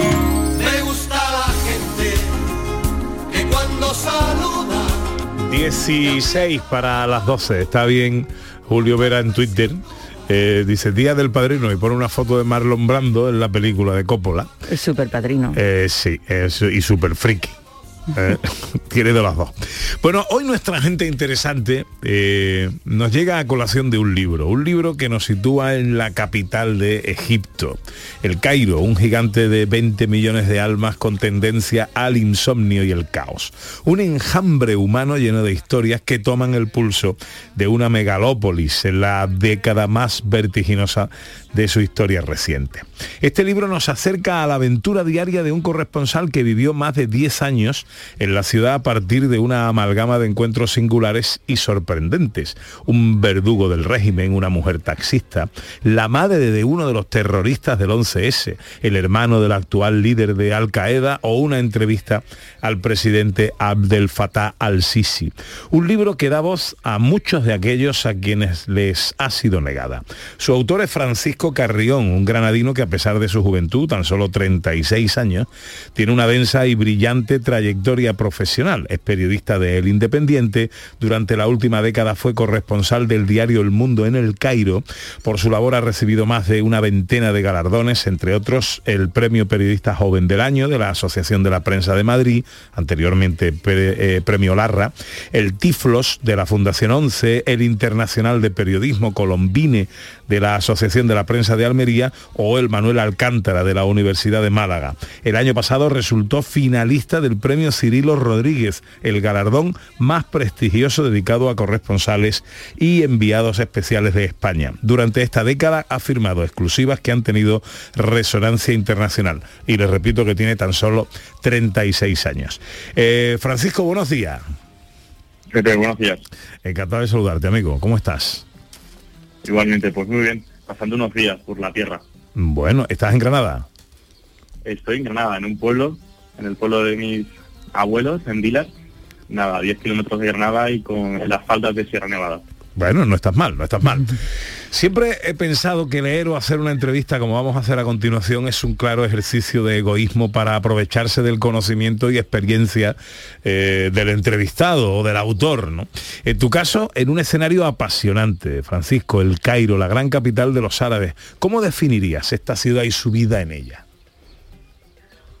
Que cuando saluda 16 para las 12. Está bien Julio Vera en Twitter. Eh, dice Día del Padrino y pone una foto de Marlon Brando en la película de Coppola. El super padrino. Eh, sí, es- y súper friki. Eh, (laughs) tiene de las dos. Bueno, hoy nuestra gente interesante eh, nos llega a colación de un libro, un libro que nos sitúa en la capital de Egipto, el Cairo, un gigante de 20 millones de almas con tendencia al insomnio y el caos. Un enjambre humano lleno de historias que toman el pulso de una megalópolis en la década más vertiginosa de su historia reciente. Este libro nos acerca a la aventura diaria de un corresponsal que vivió más de 10 años en la ciudad a partir de una amalgama de encuentros singulares y sorprendentes. Un verdugo del régimen, una mujer taxista, la madre de uno de los terroristas del 11S, el hermano del actual líder de Al Qaeda o una entrevista al presidente Abdel Fattah al-Sisi. Un libro que da voz a muchos de aquellos a quienes les ha sido negada. Su autor es Francisco Carrión, un granadino que a pesar de su juventud, tan solo 36 años, tiene una densa y brillante trayectoria profesional. Es periodista de El Independiente. Durante la última década fue corresponsal del diario El Mundo en El Cairo. Por su labor ha recibido más de una veintena de galardones, entre otros el Premio Periodista Joven del Año de la Asociación de la Prensa de Madrid, anteriormente eh, Premio Larra, el Tiflos de la Fundación 11, el Internacional de Periodismo Colombine de la Asociación de la Prensa de Almería o el Manuel Alcántara de la Universidad de Málaga. El año pasado resultó finalista del Premio Cirilo Rodríguez, el galardón más prestigioso dedicado a corresponsales y enviados especiales de España. Durante esta década ha firmado exclusivas que han tenido resonancia internacional. Y les repito que tiene tan solo 36 años. Eh, Francisco, buenos días. Buenos días. Encantado de saludarte, amigo. ¿Cómo estás? Igualmente, pues muy bien, pasando unos días por la tierra. Bueno, ¿estás en Granada? Estoy en Granada, en un pueblo, en el pueblo de mis abuelos, en Vilas, nada, a 10 kilómetros de Granada y con las faldas de Sierra Nevada. Bueno, no estás mal, no estás mal. (laughs) Siempre he pensado que leer o hacer una entrevista como vamos a hacer a continuación es un claro ejercicio de egoísmo para aprovecharse del conocimiento y experiencia eh, del entrevistado o del autor. ¿no? En tu caso, en un escenario apasionante, Francisco, el Cairo, la gran capital de los árabes, ¿cómo definirías esta ciudad y su vida en ella?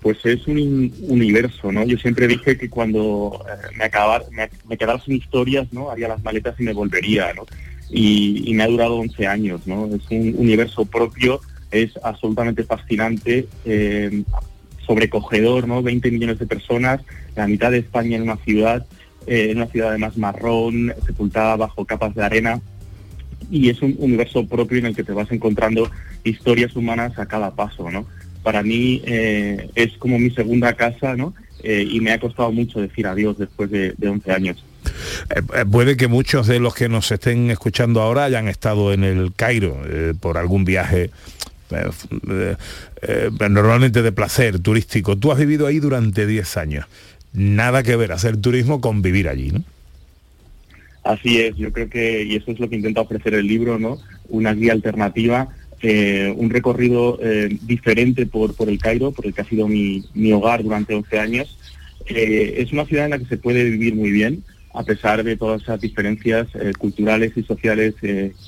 Pues es un universo, ¿no? Yo siempre dije que cuando eh, me, acabar, me, me quedara sin historias, ¿no? Haría las maletas y me volvería, ¿no? Y, y me ha durado 11 años, ¿no? Es un universo propio, es absolutamente fascinante, eh, sobrecogedor, ¿no? 20 millones de personas, la mitad de España en una ciudad, eh, en una ciudad además marrón, sepultada bajo capas de arena, y es un universo propio en el que te vas encontrando historias humanas a cada paso, ¿no? Para mí eh, es como mi segunda casa, ¿no? Eh, y me ha costado mucho decir adiós después de, de 11 años. Eh, eh, puede que muchos de los que nos estén escuchando ahora hayan estado en el Cairo por algún viaje normalmente de placer turístico. Tú has vivido ahí durante 10 años. Nada que ver hacer turismo con vivir allí, ¿no? Así es, yo creo que, y eso es lo que intenta ofrecer el libro, ¿no? Una guía alternativa, eh, un recorrido eh, diferente por, por el Cairo, por el que ha sido mi, mi hogar durante 11 años. Eh, es una ciudad en la que se puede vivir muy bien, a pesar de todas esas diferencias culturales y sociales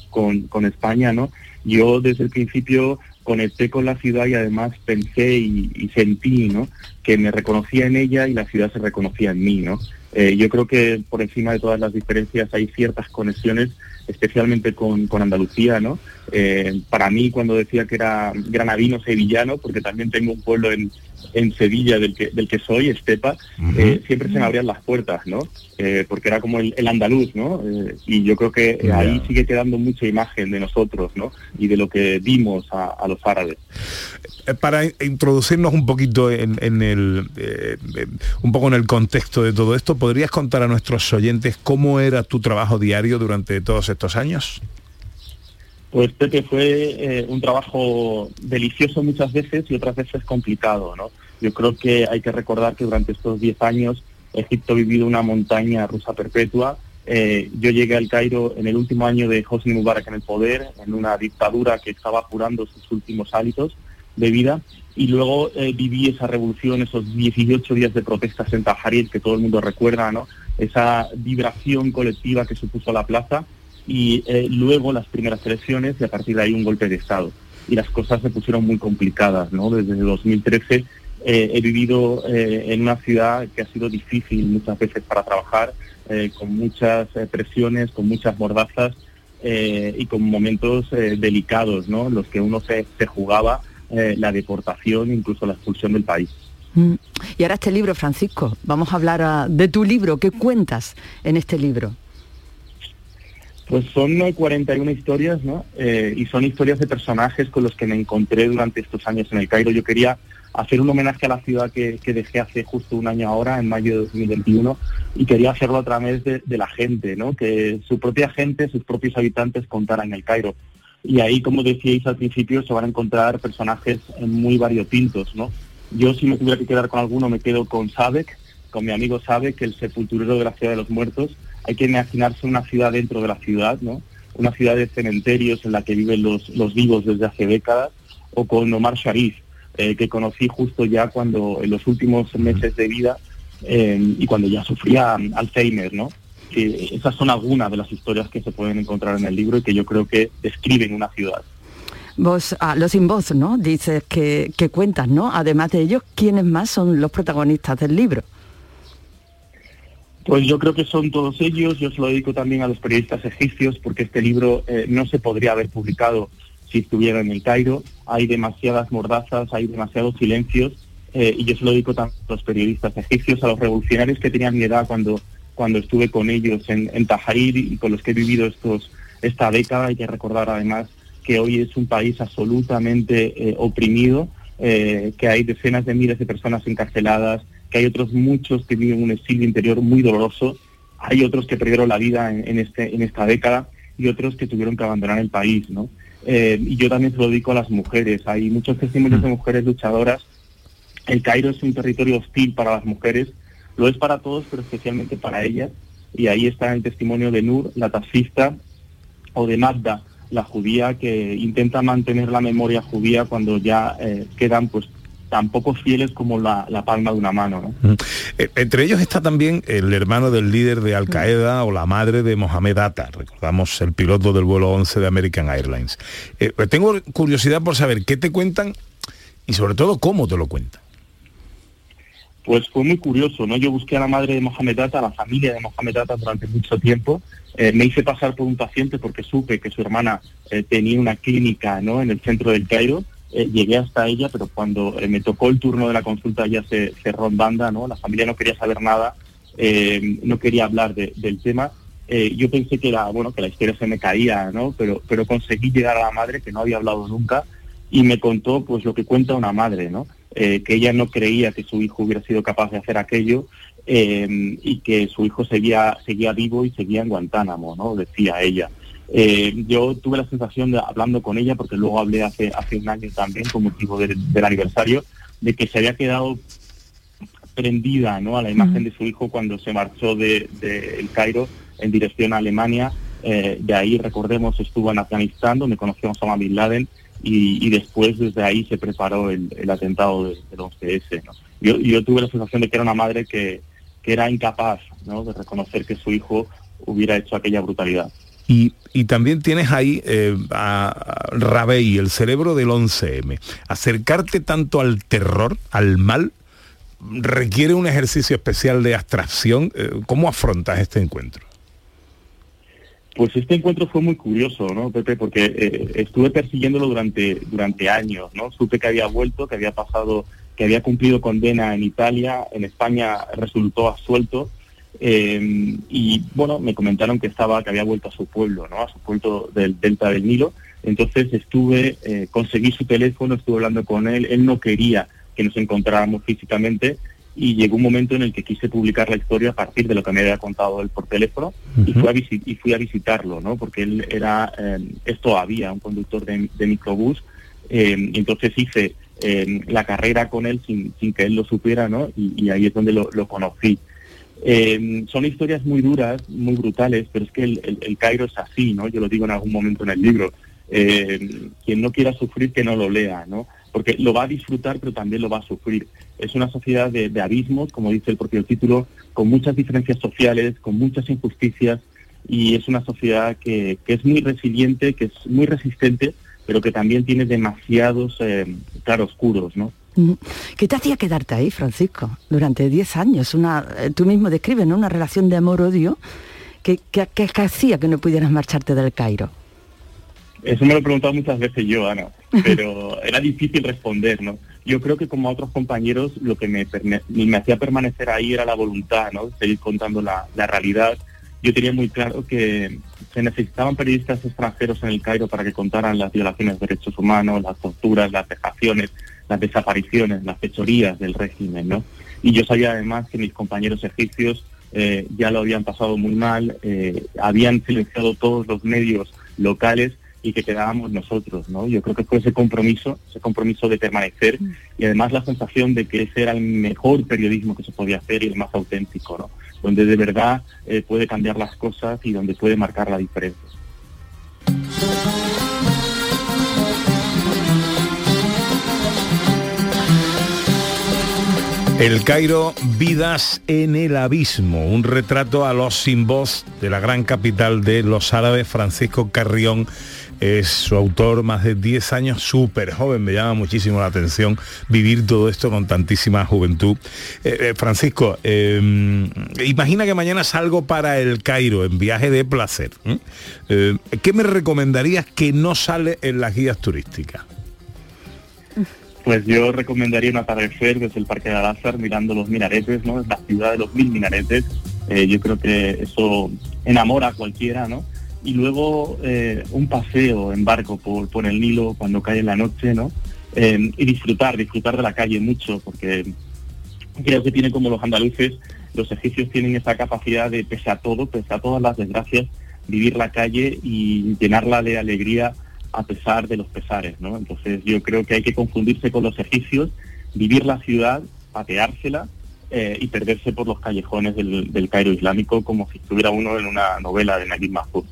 con, con España, ¿no? Yo desde el principio conecté con la ciudad y además pensé y, y sentí, ¿no? Que me reconocía en ella y la ciudad se reconocía en mí, ¿no? Eh, yo creo que por encima de todas las diferencias hay ciertas conexiones, especialmente con, con Andalucía, ¿no? Eh, para mí, cuando decía que era granadino sevillano, porque también tengo un pueblo en, en Sevilla del que, del que soy, Estepa, eh, siempre se me abrían las puertas, ¿no? Eh, porque era como el, el andaluz, ¿no? Eh, y yo creo que ahí sigue quedando mucha imagen de nosotros, ¿no? Y de lo que dimos a, a los árabes. Para in- introducirnos un poquito en, en el un poco en el contexto de todo esto, ¿podrías contar a nuestros oyentes cómo era tu trabajo diario durante todos estos años? Pues Pepe fue eh, un trabajo delicioso muchas veces y otras veces complicado, ¿no? Yo creo que hay que recordar que durante estos 10 años Egipto ha vivido una montaña rusa perpetua. Eh, yo llegué al Cairo en el último año de Hosni Mubarak en el poder, en una dictadura que estaba apurando sus últimos hábitos de vida, y luego eh, viví esa revolución, esos 18 días de protestas en Tahrir que todo el mundo recuerda, ¿no? Esa vibración colectiva que supuso la plaza y eh, luego las primeras elecciones y a partir de ahí un golpe de Estado. Y las cosas se pusieron muy complicadas, ¿no? Desde 2013 eh, he vivido eh, en una ciudad que ha sido difícil muchas veces para trabajar, con muchas presiones, con muchas mordazas y con momentos delicados, ¿no? En los que uno se, se jugaba la deportación, incluso la expulsión del país. Mm. Y ahora este libro, Francisco, vamos a hablar ah, de tu libro. ¿Qué cuentas en este libro? Pues son eh, 41 historias, ¿no? Eh, y son historias de personajes con los que me encontré durante estos años en el Cairo. Yo quería hacer un homenaje a la ciudad que, dejé hace justo un año ahora, en mayo de 2021, y quería hacerlo a través de, la gente, ¿no? Que su propia gente, sus propios habitantes contaran el Cairo. Y ahí, como decíais al principio, se van a encontrar personajes eh, muy variopintos, ¿no? Yo si me tuviera que quedar con alguno, me quedo con Sabek, con mi amigo Sabek, el sepulturero de la ciudad de los muertos. Hay que imaginarse una ciudad dentro de la ciudad, ¿no? Una ciudad de cementerios en la que viven los, los vivos desde hace décadas, o con Omar Sharif, eh, que conocí justo ya cuando en los últimos meses de vida eh, y cuando ya sufría Alzheimer, ¿no? Que esas son algunas de las historias que se pueden encontrar en el libro y que yo creo que describen una ciudad. Vos, ah, los sin voz, ¿no? Dices que, que cuentas, ¿no? Además de ellos, ¿quiénes más son los protagonistas del libro? Pues yo creo que son todos ellos. Yo se lo dedico también a los periodistas egipcios porque este libro eh, no se podría haber publicado si estuviera en el Cairo. Hay demasiadas mordazas, hay demasiados silencios eh, y yo se lo dedico también a los periodistas egipcios, a los revolucionarios que tenían mi edad cuando, cuando estuve con ellos en, en Tahrir y con los que he vivido estos, esta década. Hay que recordar además que hoy es un país absolutamente eh, oprimido, que hay decenas de miles de personas encarceladas, que hay otros muchos que viven un exilio interior muy doloroso, hay otros que perdieron la vida en, en este, en esta década y otros que tuvieron que abandonar el país, ¿no? Eh, y yo también se lo dedico a las mujeres, hay muchos testimonios de mujeres luchadoras. El Cairo es un territorio hostil para las mujeres, lo es para todos, pero especialmente para ellas. Y ahí está el testimonio de Nur, la taxista, o de Magda, la judía, que intenta mantener la memoria judía cuando ya eh, quedan pues tan poco fieles como la, la palma de una mano. ¿no? Eh, Entre ellos está también el hermano del líder de Al Qaeda o la madre de Mohamed Atta, recordamos el piloto del vuelo 11 de American Airlines. Eh, pues tengo curiosidad por saber qué te cuentan y sobre todo cómo te lo cuentan. Pues fue muy curioso, ¿no? Yo busqué a la madre de Mohamed Atta, a la familia de Mohamed Atta durante mucho tiempo. Eh, me hice pasar por un paciente porque supe que su hermana eh, tenía una clínica, ¿no? En el centro del Cairo. Eh, llegué hasta ella, pero cuando eh, me tocó el turno de la consulta ya se cerró en banda, ¿no? La familia no quería saber nada, eh, no quería hablar de- del tema. Yo pensé que era, bueno, que la historia se me caía, ¿no? Pero, pero conseguí llegar a la madre que no había hablado nunca y me contó pues lo que cuenta una madre, ¿no? Que ella no creía que su hijo hubiera sido capaz de hacer aquello y que su hijo seguía, seguía vivo y seguía en Guantánamo, ¿no? Decía ella. Eh, yo tuve la sensación de, hablando con ella, porque luego hablé hace, hace un año también con motivo del, del aniversario, de que se había quedado prendida ¿no? a la imagen de su hijo cuando se marchó de, de El Cairo en dirección a Alemania. Eh, de ahí, recordemos, estuvo en Afganistán, donde conoció a Osama Bin Laden, y, y después desde ahí se preparó el, el atentado de- del 11S. ¿no? Yo, yo tuve la sensación de que era una madre que, que era incapaz ¿no? de reconocer que su hijo hubiera hecho aquella brutalidad. Y, y también tienes ahí eh, a Rabey, el cerebro del 11M. Acercarte tanto al terror, al mal, requiere un ejercicio especial de abstracción. Eh, ¿Cómo afrontas este encuentro? Pues este encuentro fue muy curioso, ¿no, Pepe? Porque eh, estuve persiguiéndolo durante, durante años, ¿no? Supe que había vuelto, que había pasado, que había cumplido condena en Italia, en España resultó absuelto, eh, y bueno, me comentaron que estaba, que había vuelto a su pueblo, ¿no? A su pueblo del Delta del Nilo. Entonces estuve, eh, conseguí su teléfono, estuve hablando con él, él no quería que nos encontráramos físicamente, y llegó un momento en el que quise publicar la historia a partir de lo que me había contado él por teléfono y, fui a y fui a visitarlo, ¿no? Porque él era, eh, esto había, un conductor de, de microbús, eh, entonces hice la carrera con él sin, sin que él lo supiera, ¿no? Y, y ahí es donde lo, lo conocí. Eh, son historias muy duras, muy brutales, pero es que el, Cairo es así, ¿no? Yo lo digo en algún momento en el libro. Eh, quien no quiera sufrir, que no lo lea, ¿no? Porque lo va a disfrutar, pero también lo va a sufrir. Es una sociedad de, abismos, como dice el propio título, con muchas diferencias sociales, con muchas injusticias, y es una sociedad que, que es muy resiliente, que es muy resistente, pero que también tiene demasiados eh, claroscuros, ¿no? ¿Qué te hacía quedarte ahí, Francisco? Durante 10 años, una, eh, tú mismo describes ¿no? una relación de amor-odio. ¿Qué, qué, qué- qué hacía que no pudieras marcharte del Cairo? Eso me lo he preguntado muchas veces yo, Ana, pero (laughs) era difícil responder, ¿no? Yo creo que como a otros compañeros lo que me, hacía permanecer ahí era la voluntad, ¿no? Seguir contando la, la realidad. Yo tenía muy claro que se necesitaban periodistas extranjeros en el Cairo para que contaran las violaciones de derechos humanos, las torturas, las vejaciones, las desapariciones, las fechorías del régimen, ¿no? Y yo sabía además que mis compañeros egipcios eh, ya lo habían pasado muy mal, eh, habían silenciado todos los medios locales y que quedábamos nosotros, ¿no? Yo creo que fue ese compromiso, ese compromiso de permanecer y además la sensación de que ese era el mejor periodismo que se podía hacer y el más auténtico, ¿no? Donde de verdad eh, puede cambiar las cosas y donde puede marcar la diferencia. El Cairo, Vidas en el Abismo, un retrato a los sin voz de la gran capital de los árabes, Francisco Carrión. Es su autor, más de 10 años, súper joven, me llama muchísimo la atención vivir todo esto con tantísima juventud. Eh, eh, Francisco, eh, imagina que mañana salgo para el Cairo en viaje de placer. Eh, ¿Qué me recomendarías que no sale en las guías turísticas? Pues yo recomendaría un atardecer desde el Parque de Al-Azhar mirando los minaretes, ¿no? La ciudad de los mil minaretes. Eh, yo creo que eso enamora a cualquiera, ¿no? Y luego eh, un paseo en barco por, por el Nilo cuando cae la noche, ¿no? Eh, y disfrutar, disfrutar de la calle mucho, porque creo que tiene como los andaluces, los egipcios tienen esa capacidad de, pese a todo, pese a todas las desgracias, vivir la calle y llenarla de alegría a pesar de los pesares, ¿no? Entonces yo creo que hay que confundirse con los egipcios, vivir la ciudad, pateársela eh, y perderse por los callejones del, del Cairo islámico como si estuviera uno en una novela de Naguib Mahfouz.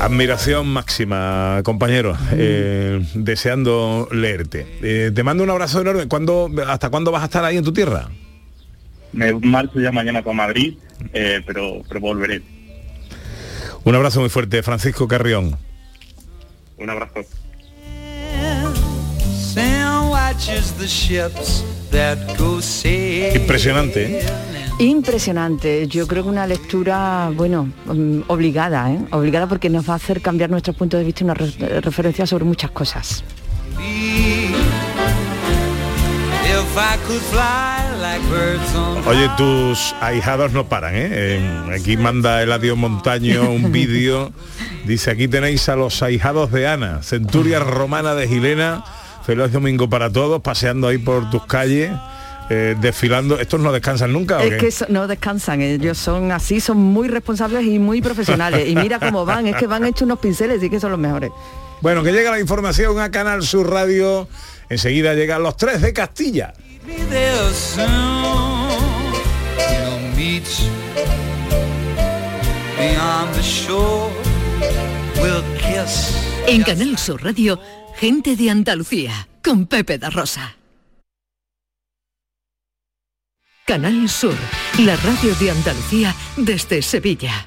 Admiración máxima, compañero. Eh, deseando leerte. Eh, te mando un abrazo enorme. ¿Cuándo, ¿Hasta cuándo vas a estar ahí en tu tierra? Me marcho ya mañana para Madrid, eh, pero, pero volveré. Un abrazo muy fuerte, Francisco Carrión. Un abrazo. Impresionante, ¿eh? Impresionante. Yo creo que una lectura, bueno, mm, obligada, ¿eh? Obligada porque nos va a hacer cambiar nuestros puntos de vista y una re- referencia sobre muchas cosas. Oye, tus ahijados no paran, ¿eh? Eh, aquí manda Eladio Montaño un (laughs) vídeo. Dice, aquí tenéis a los ahijados de Ana, centuria romana de Gilena. Feliz domingo para todos, paseando ahí por tus calles, eh, desfilando. ¿Estos no descansan nunca o Es qué? que so- no descansan, ellos son así, son muy responsables y muy profesionales. Y mira cómo van, es que van hechos unos pinceles y que son los mejores. Bueno, que llega la información a Canal Sur Radio. Enseguida llegan los tres de Castilla. En Canal Sur Radio, gente de Andalucía, con Pepe da Rosa. Canal Sur, la radio de Andalucía desde Sevilla.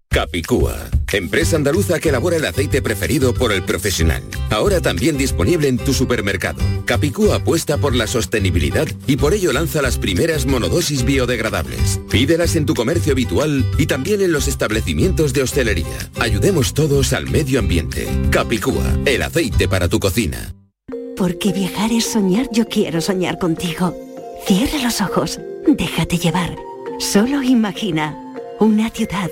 Capicúa, empresa andaluza que elabora el aceite preferido por el profesional. Ahora también disponible en tu supermercado. Capicúa apuesta por la sostenibilidad y por ello lanza las primeras monodosis biodegradables. Pídelas en tu comercio habitual y también en los establecimientos de hostelería. Ayudemos todos al medio ambiente. Capicúa, el aceite para tu cocina. Porque viajar es soñar, yo quiero soñar contigo. Cierra los ojos, déjate llevar. Solo imagina una ciudad,